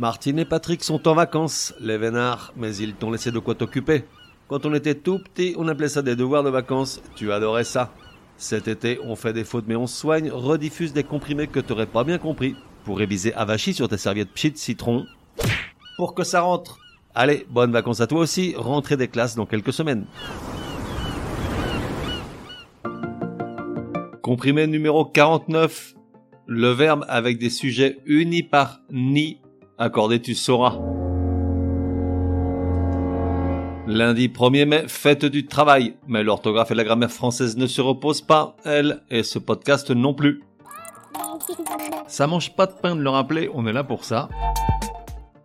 Martine et Patrick sont en vacances, les vénards, mais ils t'ont laissé de quoi t'occuper. Quand on était tout petit, on appelait ça des devoirs de vacances. Tu adorais ça. Cet été, on fait des fautes mais on soigne, rediffuse des comprimés que t'aurais pas bien compris. Pour réviser avachi sur tes serviettes pchit citron. Pour que ça rentre. Allez, bonnes vacances à toi aussi, rentrée des classes dans quelques semaines. Comprimé numéro 49. Le verbe avec des sujets unis par ni accordé tu sauras. Lundi 1er mai, fête du travail, mais l'orthographe et la grammaire française ne se reposent pas, elle, et ce podcast non plus. Ça mange pas de pain de le rappeler, on est là pour ça.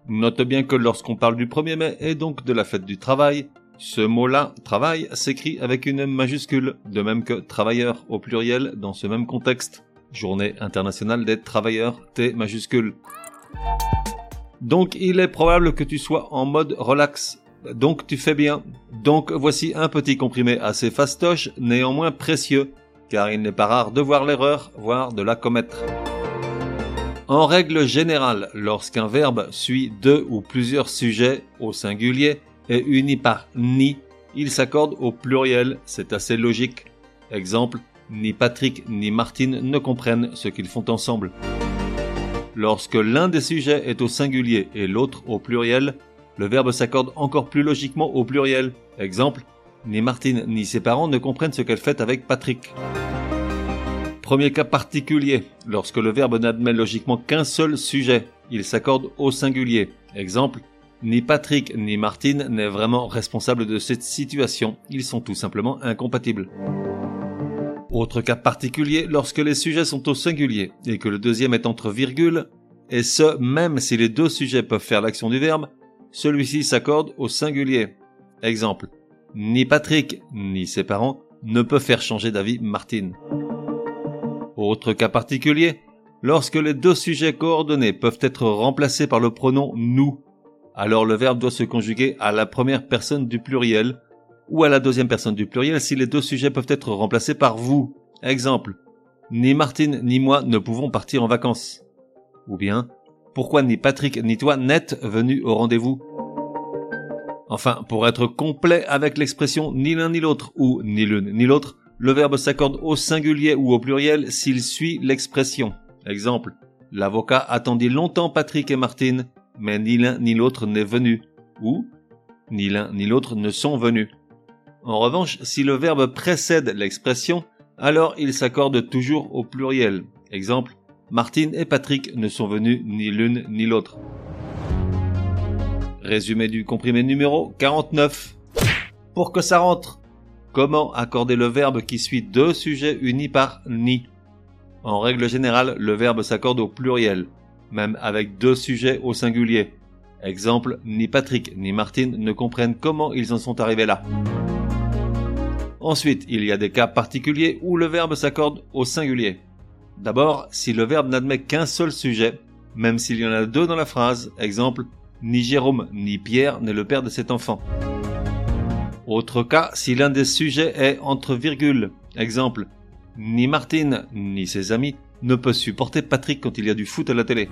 Note bien que lorsqu'on parle du 1er mai et donc de la fête du travail, ce mot-là, travail, s'écrit avec une M majuscule, de même que travailleur au pluriel dans ce même contexte. Journée internationale des travailleurs, T majuscule. Donc il est probable que tu sois en mode relax. Donc tu fais bien. Donc voici un petit comprimé assez fastoche, néanmoins précieux, car il n'est pas rare de voir l'erreur, voire de la commettre. En règle générale, lorsqu'un verbe suit deux ou plusieurs sujets au singulier et uni par ni, il s'accorde au pluriel, c'est assez logique. Exemple, ni Patrick ni Martine ne comprennent ce qu'ils font ensemble. Lorsque l'un des sujets est au singulier et l'autre au pluriel, le verbe s'accorde encore plus logiquement au pluriel. Exemple, ni Martine ni ses parents ne comprennent ce qu'elle fait avec Patrick. Premier cas particulier, lorsque le verbe n'admet logiquement qu'un seul sujet, il s'accorde au singulier. Exemple, ni Patrick ni Martine n'est vraiment responsable de cette situation, ils sont tout simplement incompatibles. Autre cas particulier, lorsque les sujets sont au singulier et que le deuxième est entre virgules, et ce même si les deux sujets peuvent faire l'action du verbe, celui-ci s'accorde au singulier. Exemple, ni Patrick ni ses parents ne peuvent faire changer d'avis Martine. Autre cas particulier, lorsque les deux sujets coordonnés peuvent être remplacés par le pronom nous, alors le verbe doit se conjuguer à la première personne du pluriel ou à la deuxième personne du pluriel si les deux sujets peuvent être remplacés par vous. Exemple, ni Martine ni moi ne pouvons partir en vacances. Ou bien, pourquoi ni Patrick ni toi n'êtes venus au rendez-vous? Enfin, pour être complet avec l'expression ni l'un ni l'autre ou ni l'une ni l'autre, le verbe s'accorde au singulier ou au pluriel s'il suit l'expression. Exemple, l'avocat attendit longtemps Patrick et Martine, mais ni l'un ni l'autre n'est venu. Ou, ni l'un ni l'autre ne sont venus. En revanche, si le verbe précède l'expression, alors il s'accorde toujours au pluriel. Exemple, Martine et Patrick ne sont venus ni l'une ni l'autre. Résumé du comprimé numéro 49. Pour que ça rentre, comment accorder le verbe qui suit deux sujets unis par ni? En règle générale, le verbe s'accorde au pluriel, même avec deux sujets au singulier. Exemple, ni Patrick ni Martine ne comprennent comment ils en sont arrivés là. Ensuite, il y a des cas particuliers où le verbe s'accorde au singulier. D'abord, si le verbe n'admet qu'un seul sujet, même s'il y en a deux dans la phrase, exemple, ni Jérôme ni Pierre n'est le père de cet enfant. Autre cas, si l'un des sujets est entre virgules, exemple, ni Martine ni ses amis ne peuvent supporter Patrick quand il y a du foot à la télé.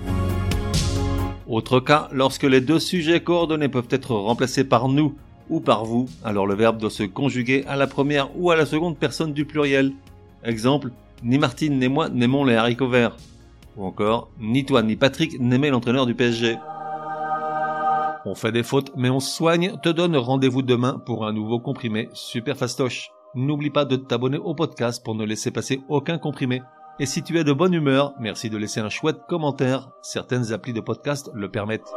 Autre cas, lorsque les deux sujets coordonnés peuvent être remplacés par nous ou par vous, alors le verbe doit se conjuguer à la première ou à la seconde personne du pluriel. Exemple, ni Martine ni moi n'aimons les haricots verts. Ou encore, ni toi ni Patrick n'aimez l'entraîneur du PSG. On fait des fautes, mais on soigne, te donne rendez-vous demain pour un nouveau comprimé super fastoche. N'oublie pas de t'abonner au podcast pour ne laisser passer aucun comprimé. Et si tu es de bonne humeur, merci de laisser un chouette commentaire. Certaines applis de podcast le permettent.